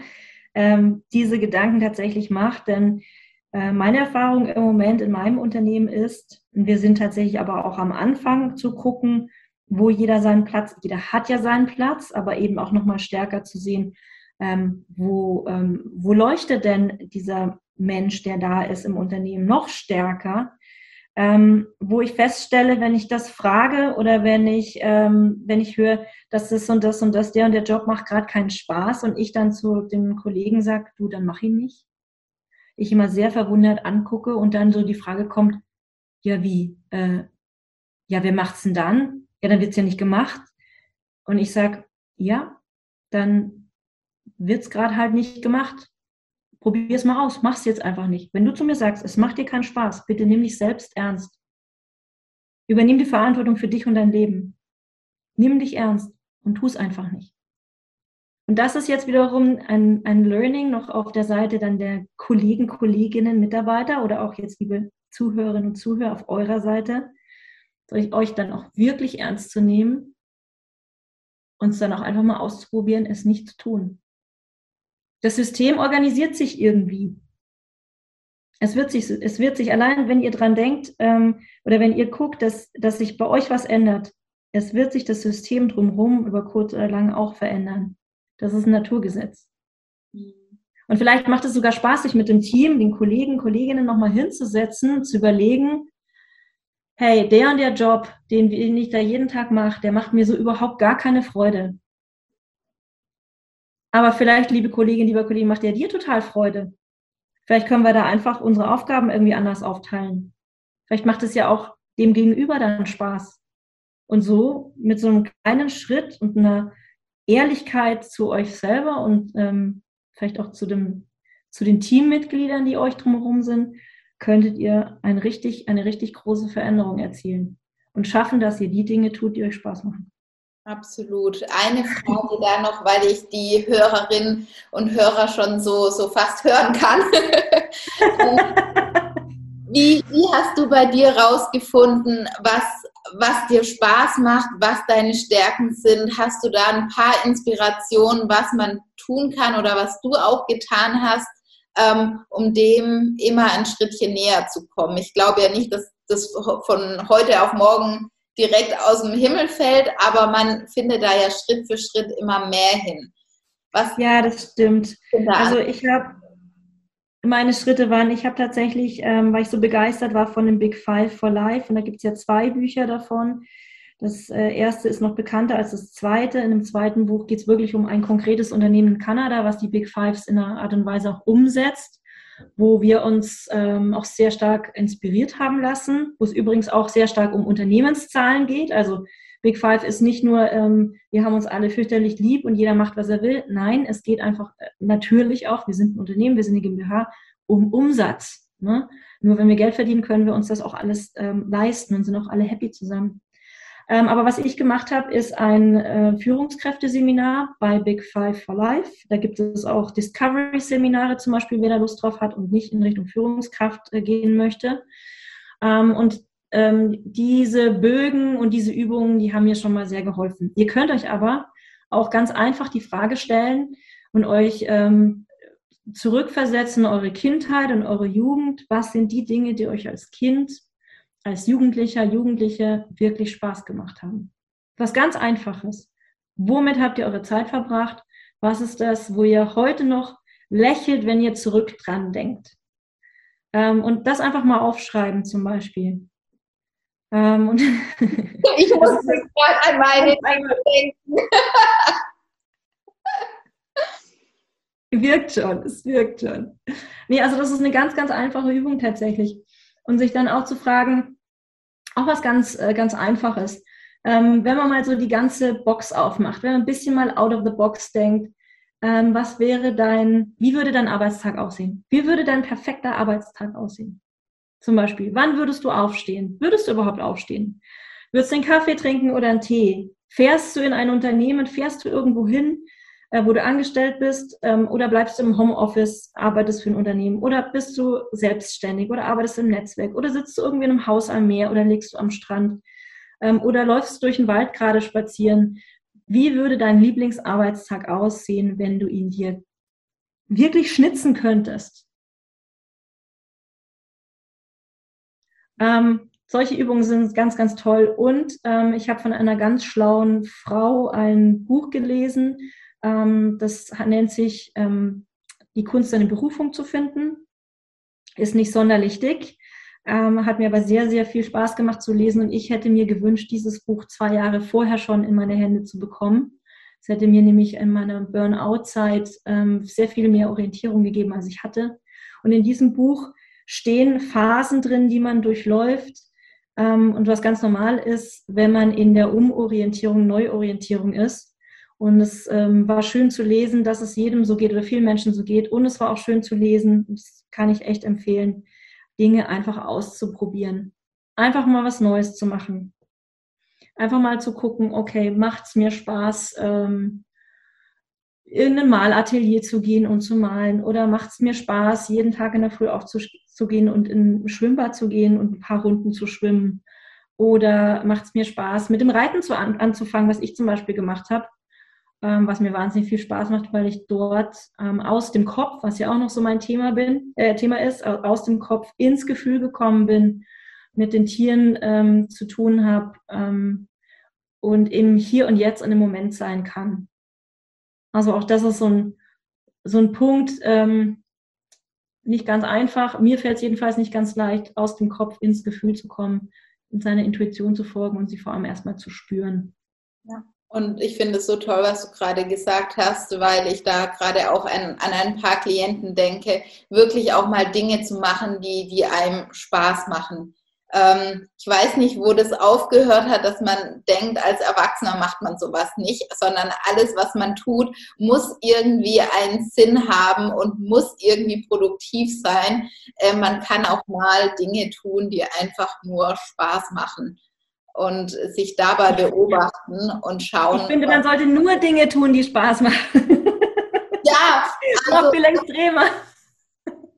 B: ähm, diese Gedanken tatsächlich macht, denn äh, meine Erfahrung im Moment in meinem Unternehmen ist, wir sind tatsächlich aber auch am Anfang zu gucken, wo jeder seinen Platz, jeder hat ja seinen Platz, aber eben auch nochmal stärker zu sehen, ähm, wo, ähm, wo leuchtet denn dieser Mensch, der da ist im Unternehmen, noch stärker, ähm, wo ich feststelle, wenn ich das frage oder wenn ich, ähm, wenn ich höre, dass das und das und das, der und der Job macht gerade keinen Spaß und ich dann zu dem Kollegen sage, du, dann mach ihn nicht. Ich immer sehr verwundert angucke und dann so die Frage kommt, ja wie, äh, ja wer macht's denn dann? Ja, dann wird's ja nicht gemacht. Und ich sag, ja, dann wird's gerade halt nicht gemacht. Probier's mal aus, mach's jetzt einfach nicht. Wenn du zu mir sagst, es macht dir keinen Spaß, bitte nimm dich selbst ernst. Übernimm die Verantwortung für dich und dein Leben. Nimm dich ernst und tu es einfach nicht. Und das ist jetzt wiederum ein, ein Learning noch auf der Seite dann der Kollegen, Kolleginnen, Mitarbeiter oder auch jetzt liebe Zuhörerinnen und Zuhörer auf eurer Seite, euch dann auch wirklich ernst zu nehmen und es dann auch einfach mal auszuprobieren, es nicht zu tun. Das System organisiert sich irgendwie. Es wird sich, es wird sich allein, wenn ihr dran denkt ähm, oder wenn ihr guckt, dass, dass sich bei euch was ändert, es wird sich das System drumherum über kurz oder lang auch verändern. Das ist ein Naturgesetz. Mhm. Und vielleicht macht es sogar Spaß, sich mit dem Team, den Kollegen, Kolleginnen nochmal hinzusetzen, zu überlegen, hey, der und der Job, den ich da jeden Tag mache, der macht mir so überhaupt gar keine Freude. Aber vielleicht, liebe Kollegin, lieber Kollege, macht der dir total Freude. Vielleicht können wir da einfach unsere Aufgaben irgendwie anders aufteilen. Vielleicht macht es ja auch dem Gegenüber dann Spaß. Und so mit so einem kleinen Schritt und einer Ehrlichkeit zu euch selber und ähm, vielleicht auch zu, dem, zu den Teammitgliedern, die euch drumherum sind, könntet ihr ein richtig, eine richtig große Veränderung erzielen und schaffen, dass ihr die Dinge tut, die euch Spaß machen.
A: Absolut. Eine Frage da noch, weil ich die Hörerinnen und Hörer schon so, so fast hören kann. wie, wie hast du bei dir rausgefunden, was was dir Spaß macht, was deine Stärken sind. Hast du da ein paar Inspirationen, was man tun kann oder was du auch getan hast, ähm, um dem immer ein Schrittchen näher zu kommen? Ich glaube ja nicht, dass das von heute auf morgen direkt aus dem Himmel fällt, aber man findet da ja Schritt für Schritt immer mehr hin.
B: Was ja, das stimmt. Also ich habe meine Schritte waren, ich habe tatsächlich, ähm, weil ich so begeistert war von dem Big Five for Life, und da gibt es ja zwei Bücher davon. Das äh, erste ist noch bekannter als das zweite. In dem zweiten Buch geht es wirklich um ein konkretes Unternehmen in Kanada, was die Big Fives in einer Art und Weise auch umsetzt, wo wir uns ähm, auch sehr stark inspiriert haben lassen, wo es übrigens auch sehr stark um Unternehmenszahlen geht. Also Big Five ist nicht nur, ähm, wir haben uns alle fürchterlich lieb und jeder macht, was er will. Nein, es geht einfach äh, natürlich auch, wir sind ein Unternehmen, wir sind eine GmbH, um Umsatz. Ne? Nur wenn wir Geld verdienen, können wir uns das auch alles ähm, leisten und sind auch alle happy zusammen. Ähm, aber was ich gemacht habe, ist ein äh, Führungskräfteseminar bei Big Five for Life. Da gibt es auch Discovery-Seminare zum Beispiel, wer da Lust drauf hat und nicht in Richtung Führungskraft äh, gehen möchte. Ähm, und ähm, diese Bögen und diese Übungen, die haben mir schon mal sehr geholfen. Ihr könnt euch aber auch ganz einfach die Frage stellen und euch ähm, zurückversetzen, eure Kindheit und eure Jugend. Was sind die Dinge, die euch als Kind, als Jugendlicher, Jugendliche wirklich Spaß gemacht haben? Was ganz Einfaches. Womit habt ihr eure Zeit verbracht? Was ist das, wo ihr heute noch lächelt, wenn ihr zurück dran denkt? Ähm, und das einfach mal aufschreiben zum Beispiel.
A: Ähm, und ich musste gerade an meine denken.
B: wirkt schon, es wirkt schon. Nee, also das ist eine ganz, ganz einfache Übung tatsächlich. Und sich dann auch zu fragen, auch was ganz, äh, ganz Einfaches. Ähm, wenn man mal so die ganze Box aufmacht, wenn man ein bisschen mal out of the box denkt, ähm, was wäre dein, wie würde dein Arbeitstag aussehen? Wie würde dein perfekter Arbeitstag aussehen? Zum Beispiel, wann würdest du aufstehen? Würdest du überhaupt aufstehen? Würdest du einen Kaffee trinken oder einen Tee? Fährst du in ein Unternehmen? Fährst du irgendwo hin? äh, wo du angestellt bist, ähm, oder bleibst du im Homeoffice, arbeitest für ein Unternehmen, oder bist du selbstständig oder arbeitest im Netzwerk, oder sitzt du irgendwie in einem Haus am Meer oder liegst du am Strand, ähm, oder läufst du durch den Wald gerade spazieren. Wie würde dein Lieblingsarbeitstag aussehen, wenn du ihn dir wirklich schnitzen könntest? Ähm, solche Übungen sind ganz, ganz toll. Und ähm, ich habe von einer ganz schlauen Frau ein Buch gelesen, ähm, das nennt sich ähm, Die Kunst, seine Berufung zu finden. Ist nicht sonderlich dick, ähm, hat mir aber sehr, sehr viel Spaß gemacht zu lesen und ich hätte mir gewünscht, dieses Buch zwei Jahre vorher schon in meine Hände zu bekommen. Es hätte mir nämlich in meiner Burnout-Zeit ähm, sehr viel mehr Orientierung gegeben, als ich hatte. Und in diesem Buch stehen Phasen drin, die man durchläuft. Ähm, und was ganz normal ist, wenn man in der Umorientierung, Neuorientierung ist, und es ähm, war schön zu lesen, dass es jedem so geht oder vielen Menschen so geht. Und es war auch schön zu lesen, das kann ich echt empfehlen, Dinge einfach auszuprobieren. Einfach mal was Neues zu machen. Einfach mal zu gucken, okay, macht es mir Spaß, ähm, in ein Malatelier zu gehen und zu malen? Oder macht es mir Spaß, jeden Tag in der Früh aufzugehen und in ein Schwimmbad zu gehen und ein paar Runden zu schwimmen? Oder macht es mir Spaß, mit dem Reiten zu an, anzufangen, was ich zum Beispiel gemacht habe? ähm, was mir wahnsinnig viel Spaß macht, weil ich dort ähm, aus dem Kopf, was ja auch noch so mein Thema bin, äh, Thema ist, aus dem Kopf ins Gefühl gekommen bin, mit den Tieren ähm, zu tun habe ähm, und im Hier und Jetzt und im Moment sein kann. Also auch das ist so ein, so ein Punkt, ähm, nicht ganz einfach. Mir fällt es jedenfalls nicht ganz leicht, aus dem Kopf ins Gefühl zu kommen, in seiner Intuition zu folgen und sie vor allem erstmal zu spüren.
A: Ja. Und ich finde es so toll, was du gerade gesagt hast, weil ich da gerade auch an, an, ein paar Klienten denke, wirklich auch mal Dinge zu machen, die, die einem Spaß machen. Ähm, ich weiß nicht, wo das aufgehört hat, dass man denkt, als Erwachsener macht man sowas nicht, sondern alles, was man tut, muss irgendwie einen Sinn haben und muss irgendwie produktiv sein. Äh, man kann auch mal Dinge tun, die einfach nur Spaß machen und sich dabei beobachten und schauen.
B: Ich finde, man sollte nur Dinge tun, die Spaß machen.
A: Ja,
B: also, noch viel extremer.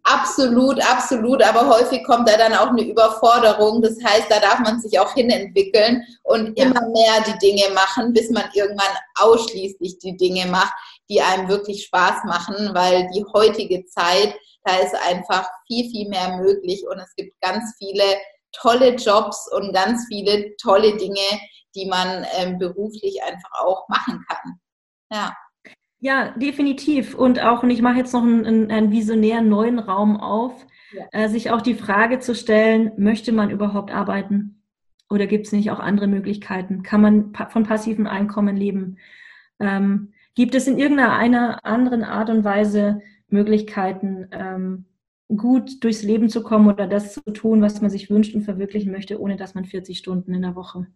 A: Absolut, absolut. Aber häufig kommt da dann auch eine Überforderung. Das heißt, da darf man sich auch hinentwickeln und ja. immer mehr die Dinge machen, bis man irgendwann ausschließlich die Dinge macht, die einem wirklich Spaß machen, weil die heutige Zeit, da ist einfach viel, viel mehr möglich und es gibt ganz viele tolle Jobs und ganz viele tolle Dinge, die man ähm, beruflich einfach auch machen kann. Ja.
B: Ja, definitiv. Und auch, und ich mache jetzt noch einen, einen visionären neuen Raum auf, ja. äh, sich auch die Frage zu stellen, möchte man überhaupt arbeiten? Oder gibt es nicht auch andere Möglichkeiten? Kann man pa von passivem Einkommen leben? Ähm, gibt es in irgendeiner anderen Art und Weise Möglichkeiten, ähm, gut durchs Leben zu kommen oder das zu tun, was man sich wünscht und verwirklichen möchte, ohne dass man 40 Stunden in der Woche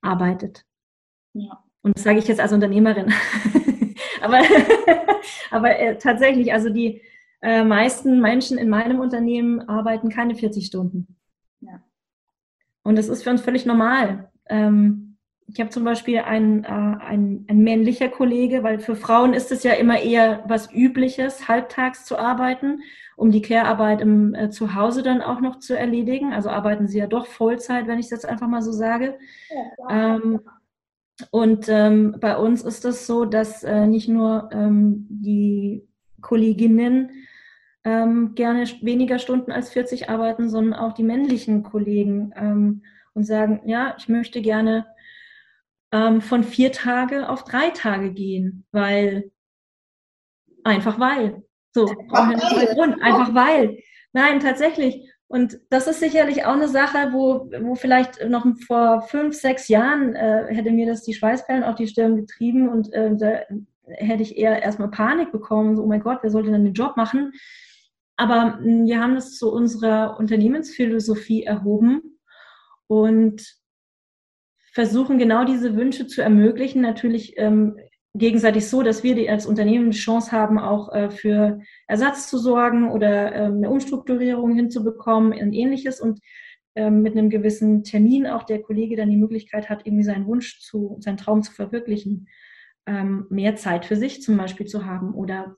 B: arbeitet? Ja. Und das sage ich jetzt als Unternehmerin. aber aber äh, tatsächlich, also die äh, meisten Menschen in meinem Unternehmen arbeiten keine 40 Stunden. Ja. Und das ist für uns völlig normal. Ähm, ich habe zum Beispiel einen, äh, ein, ein männlicher Kollege, weil für Frauen ist es ja immer eher was Übliches, halbtags zu arbeiten, um die Care-Arbeit im äh, Zuhause dann auch noch zu erledigen. Also arbeiten sie ja doch Vollzeit, wenn ich es jetzt einfach mal so sage. Ja, ähm, und ähm, bei uns ist es so, dass äh, nicht nur ähm, die Kolleginnen ähm, gerne weniger Stunden als 40 arbeiten, sondern auch die männlichen Kollegen ähm, und sagen, ja, ich möchte gerne ähm, von vier Tage auf drei Tage gehen, weil einfach weil. So, einfach weil. Grund, einfach weil. Nein, tatsächlich. Und das ist sicherlich auch eine Sache, wo, wo vielleicht noch vor fünf, sechs Jahren äh, hätte mir das die Schweißperlen auf die Stirn getrieben und äh, da hätte ich eher erstmal Panik bekommen, so, oh mein Gott, wer sollte dann den Job machen? Aber hm, wir haben das zu unserer Unternehmensphilosophie erhoben und versuchen genau diese Wünsche zu ermöglichen. Natürlich ähm, gegenseitig so, dass wir die als Unternehmen die Chance haben, auch äh, für Ersatz zu sorgen oder ähm, eine Umstrukturierung hinzubekommen und ähnliches und ähm, mit einem gewissen Termin auch der Kollege dann die Möglichkeit hat, irgendwie seinen Wunsch zu, seinen Traum zu verwirklichen, ähm, mehr Zeit für sich zum Beispiel zu haben oder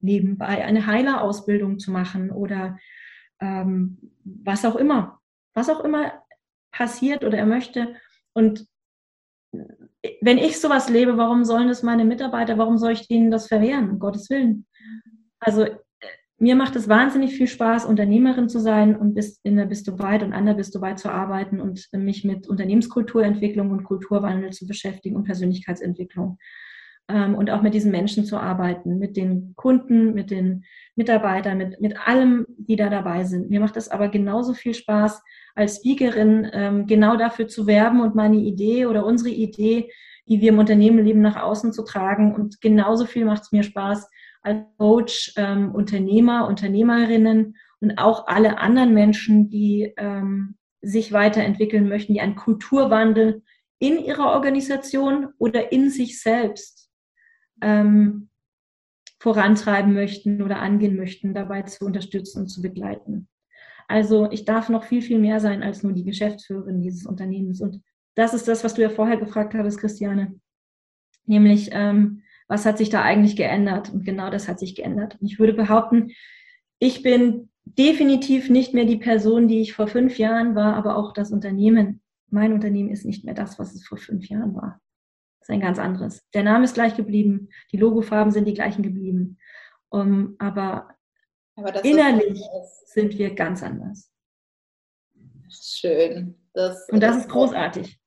B: nebenbei eine Heilerausbildung zu machen oder ähm, was auch immer, was auch immer passiert oder er möchte. Und wenn ich sowas lebe, warum sollen das meine Mitarbeiter, warum soll ich denen das verwehren, um Gottes Willen? Also mir macht es wahnsinnig viel Spaß, Unternehmerin zu sein und bist, in der bist du weit und an bist du weit zu arbeiten und mich mit Unternehmenskulturentwicklung und Kulturwandel zu beschäftigen und Persönlichkeitsentwicklung. Ähm, und auch mit diesen Menschen zu arbeiten, mit den Kunden, mit den Mitarbeitern, mit, mit allem, die da dabei sind. Mir macht es aber genauso viel Spaß, als Speakerin ähm, genau dafür zu werben und meine Idee oder unsere Idee, die wir im Unternehmen leben, nach außen zu tragen. Und genauso viel macht es mir Spaß als Coach, ähm, Unternehmer, Unternehmerinnen und auch alle anderen Menschen, die ähm, sich weiterentwickeln möchten, die einen Kulturwandel in ihrer Organisation oder in sich selbst ähm, vorantreiben möchten oder angehen möchten, dabei zu unterstützen und zu begleiten. Also ich darf noch viel, viel mehr sein als nur die Geschäftsführerin dieses Unternehmens. Und das ist das, was du ja vorher gefragt hattest, Christiane. Nämlich, ähm, was hat sich da eigentlich geändert? Und genau das hat sich geändert. Und ich würde behaupten, ich bin definitiv nicht mehr die Person, die ich vor fünf Jahren war, aber auch das Unternehmen. Mein Unternehmen ist nicht mehr das, was es vor fünf Jahren war. Das ist ein ganz anderes. Der Name ist gleich geblieben, die Logofarben sind die gleichen geblieben. Um, aber innerlich sind wir ganz anders.
A: Schön.
B: Das, und das, das ist großartig.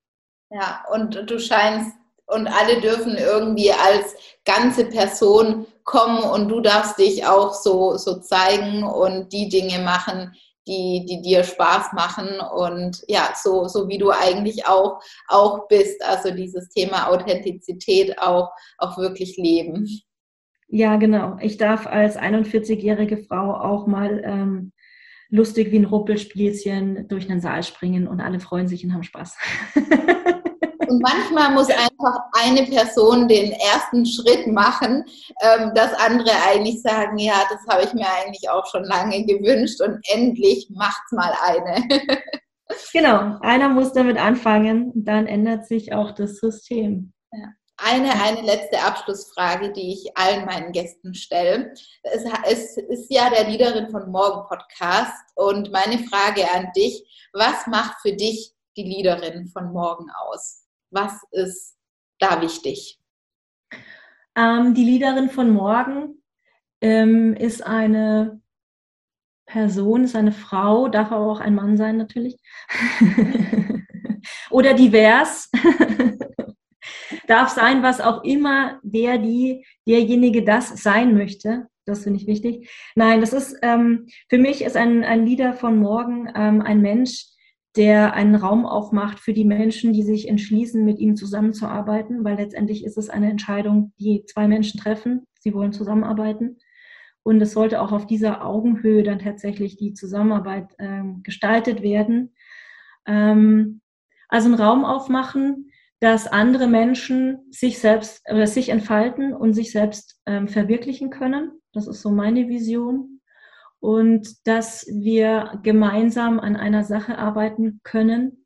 A: Ja, und du scheinst, und alle dürfen irgendwie als ganze Person kommen und du darfst dich auch so, so zeigen und die Dinge machen, die, die dir Spaß machen und ja, so, so wie du eigentlich auch, auch bist. Also dieses Thema Authentizität auch, auch wirklich leben.
B: Ja, genau. Ich darf als 41-jährige Frau auch mal ähm, lustig wie ein Ruppelspielchen durch den Saal springen und alle freuen sich und haben Spaß.
A: Und manchmal muss einfach eine Person den ersten Schritt machen, ähm, dass andere eigentlich sagen, ja, das habe ich mir eigentlich auch schon lange gewünscht und endlich macht's mal eine.
B: Genau, einer muss damit anfangen und dann ändert sich auch das System.
A: Ja. Eine, eine letzte Abschlussfrage, die ich allen meinen Gästen stelle. Es, es ist ja der Liederin von Morgen Podcast und meine Frage an dich, was macht für dich die Liederin von Morgen aus? Was ist da wichtig?
B: Ähm, die Liederin von Morgen ähm, ist eine Person, ist eine Frau, darf aber auch ein Mann sein natürlich. Oder divers. darf sein, was auch immer der, die, derjenige das sein möchte. Das finde ich wichtig. Nein, das ist, ähm, für mich ist ein, ein Leader von morgen ähm, ein Mensch, der einen Raum aufmacht für die Menschen, die sich entschließen, mit ihm zusammenzuarbeiten, weil letztendlich ist es eine Entscheidung, die zwei Menschen treffen. Sie wollen zusammenarbeiten. Und es sollte auch auf dieser Augenhöhe dann tatsächlich die Zusammenarbeit ähm, gestaltet werden. Ähm, also einen Raum aufmachen, dass andere Menschen sich selbst oder sich entfalten und sich selbst ähm, verwirklichen können. Das ist so meine Vision und dass wir gemeinsam an einer Sache arbeiten können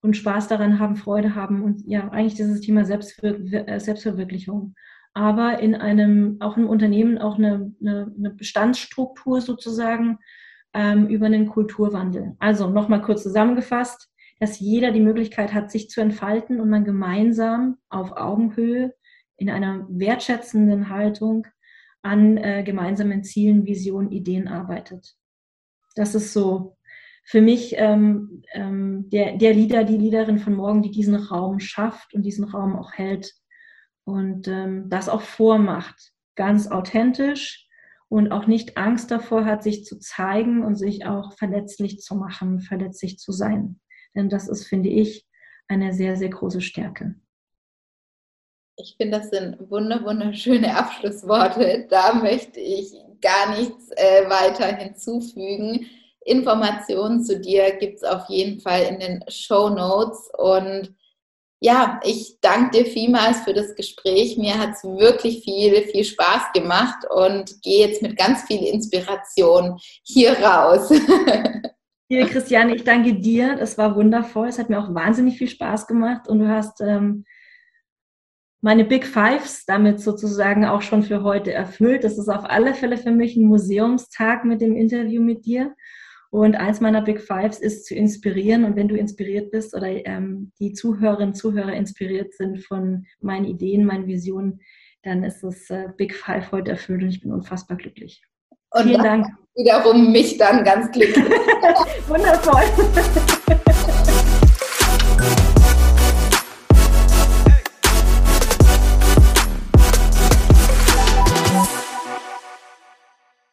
B: und Spaß daran haben, Freude haben und ja, eigentlich dieses Thema Selbstver äh, Selbstverwirklichung. Aber in einem, auch im Unternehmen, auch eine, eine, eine Bestandsstruktur sozusagen ähm, über einen Kulturwandel. Also nochmal kurz zusammengefasst, dass jeder die Möglichkeit hat, sich zu entfalten und man gemeinsam auf Augenhöhe in einer wertschätzenden Haltung an äh, gemeinsamen Zielen, Visionen, Ideen arbeitet. Das ist so für mich ähm, ähm, der, der Leader, die Leaderin von morgen, die diesen Raum schafft und diesen Raum auch hält und ähm, das auch vormacht, ganz authentisch und auch nicht Angst davor hat, sich zu zeigen und sich auch verletzlich zu machen, verletzlich zu sein. Denn das ist, finde ich, eine sehr, sehr große Stärke.
A: Ich finde, das sind wunderschöne Abschlussworte. Da möchte ich gar nichts äh, weiter hinzufügen. Informationen zu dir gibt es auf jeden Fall in den Show Notes. Und ja, ich danke dir vielmals für das Gespräch. Mir hat es wirklich viel, viel Spaß gemacht und gehe jetzt mit ganz viel Inspiration hier raus.
B: Liebe Christiane, ich danke dir. Das war wundervoll. Es hat mir auch wahnsinnig viel Spaß gemacht und du hast ähm, meine Big Fives damit sozusagen auch schon für heute erfüllt. Das ist auf alle Fälle für mich ein Museumstag mit dem Interview mit dir. Und eins meiner Big Fives ist zu inspirieren. Und wenn du inspiriert bist oder ähm, die Zuhörerinnen und Zuhörer inspiriert sind von meinen Ideen, meinen Visionen, dann ist das äh, Big Five heute erfüllt und ich bin unfassbar glücklich.
A: Und Vielen Dank. Wiederum mich dann ganz glücklich.
B: Wundervoll.